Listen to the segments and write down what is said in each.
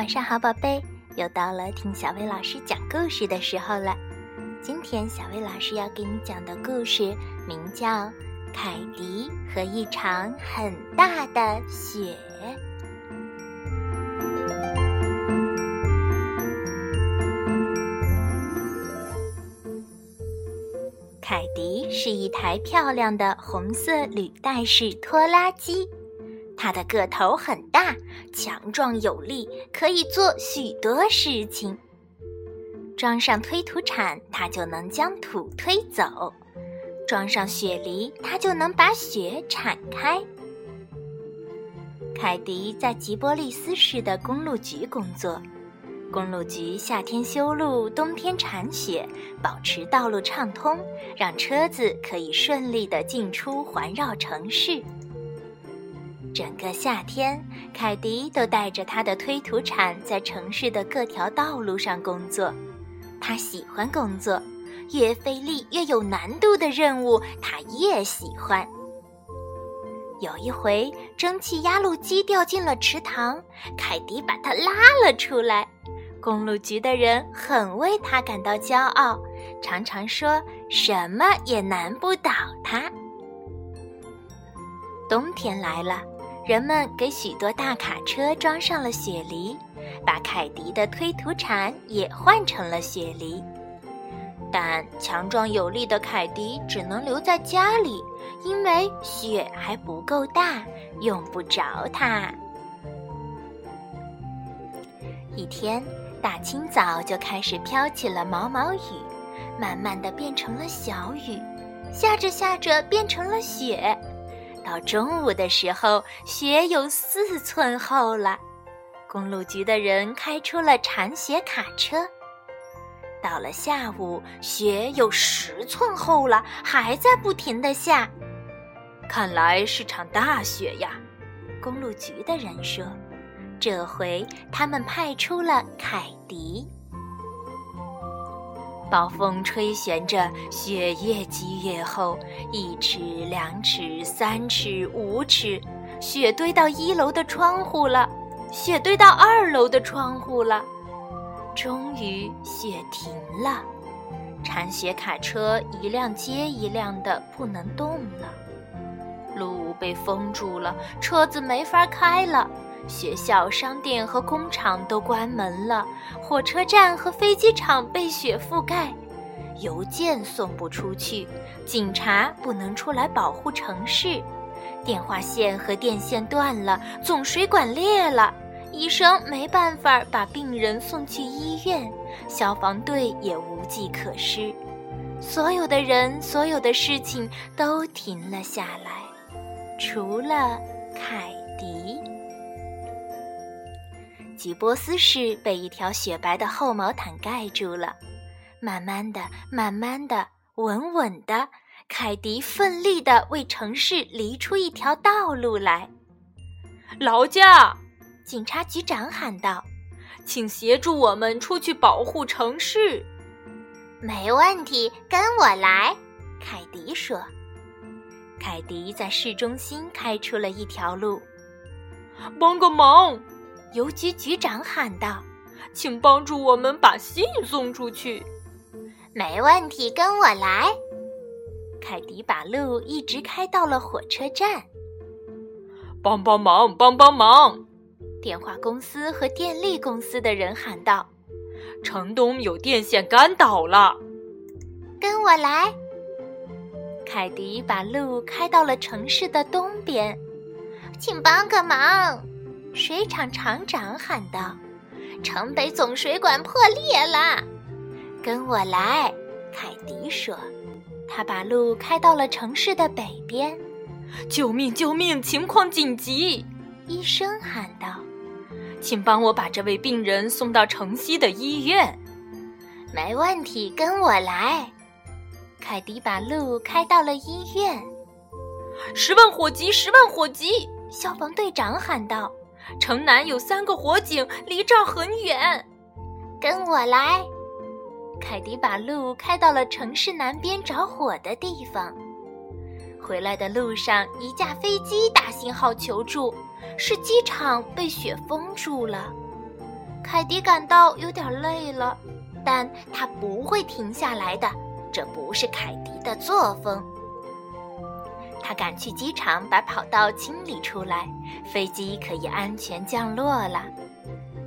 晚上好，宝贝，又到了听小薇老师讲故事的时候了。今天小薇老师要给你讲的故事名叫《凯迪和一场很大的雪》。凯迪是一台漂亮的红色履带式拖拉机。它的个头很大，强壮有力，可以做许多事情。装上推土铲，它就能将土推走；装上雪梨，它就能把雪铲开。凯迪在吉波利斯市的公路局工作，公路局夏天修路，冬天铲雪，保持道路畅通，让车子可以顺利的进出环绕城市。整个夏天，凯迪都带着他的推土铲在城市的各条道路上工作。他喜欢工作，越费力越有难度的任务，他越喜欢。有一回，蒸汽压路机掉进了池塘，凯迪把它拉了出来。公路局的人很为他感到骄傲，常常说什么也难不倒他。冬天来了。人们给许多大卡车装上了雪梨，把凯迪的推土铲也换成了雪梨。但强壮有力的凯迪只能留在家里，因为雪还不够大，用不着它。一天，大清早就开始飘起了毛毛雨，慢慢的变成了小雨，下着下着变成了雪。到中午的时候，雪有四寸厚了。公路局的人开出了铲雪卡车。到了下午，雪有十寸厚了，还在不停的下。看来是场大雪呀，公路局的人说。这回他们派出了凯迪。暴风吹旋着，雪越积越厚，一尺、两尺、三尺、五尺，雪堆到一楼的窗户了，雪堆到二楼的窗户了。终于，雪停了，铲雪卡车一辆接一辆的不能动了，路被封住了，车子没法开了。学校、商店和工厂都关门了，火车站和飞机场被雪覆盖，邮件送不出去，警察不能出来保护城市，电话线和电线断了，总水管裂了，医生没办法把病人送去医院，消防队也无计可施，所有的人、所有的事情都停了下来，除了凯迪。吉波斯市被一条雪白的厚毛毯盖住了，慢慢的、慢慢的、稳稳的，凯迪奋力的为城市犁出一条道路来。劳驾！警察局长喊道：“请协助我们出去保护城市。”没问题，跟我来。”凯迪说。凯迪在市中心开出了一条路。帮个忙！邮局局长喊道：“请帮助我们把信送出去。”没问题，跟我来。凯迪把路一直开到了火车站。帮帮忙，帮帮忙！电话公司和电力公司的人喊道：“城东有电线杆倒了。”跟我来。凯迪把路开到了城市的东边，请帮个忙。水厂厂长喊道：“城北总水管破裂了，跟我来。”凯迪说：“他把路开到了城市的北边。”“救命！救命！情况紧急！”医生喊道：“请帮我把这位病人送到城西的医院。”“没问题，跟我来。”凯迪把路开到了医院。“十万火急！十万火急！”消防队长喊道。城南有三个火警，离这儿很远。跟我来。凯迪把路开到了城市南边着火的地方。回来的路上，一架飞机打信号求助，是机场被雪封住了。凯迪感到有点累了，但他不会停下来的，这不是凯迪的作风。他赶去机场，把跑道清理出来，飞机可以安全降落了。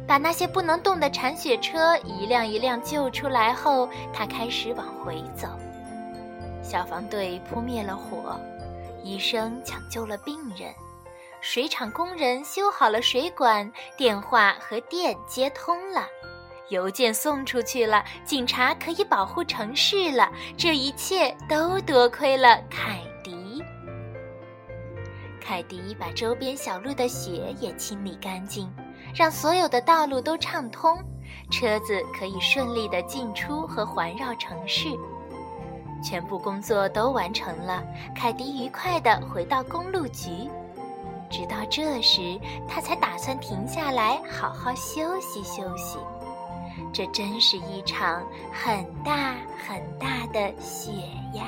把那些不能动的铲雪车一辆一辆救出来后，他开始往回走。消防队扑灭了火，医生抢救了病人，水厂工人修好了水管，电话和电接通了，邮件送出去了，警察可以保护城市了。这一切都多亏了凯迪。凯迪把周边小路的雪也清理干净。让所有的道路都畅通，车子可以顺利地进出和环绕城市。全部工作都完成了，凯迪愉快地回到公路局。直到这时，他才打算停下来好好休息休息。这真是一场很大很大的雪呀！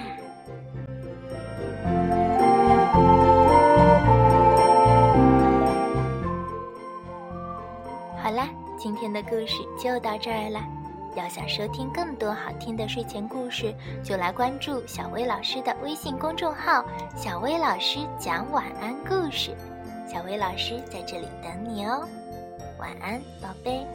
故事就到这儿了。要想收听更多好听的睡前故事，就来关注小薇老师的微信公众号“小薇老师讲晚安故事”。小薇老师在这里等你哦，晚安，宝贝。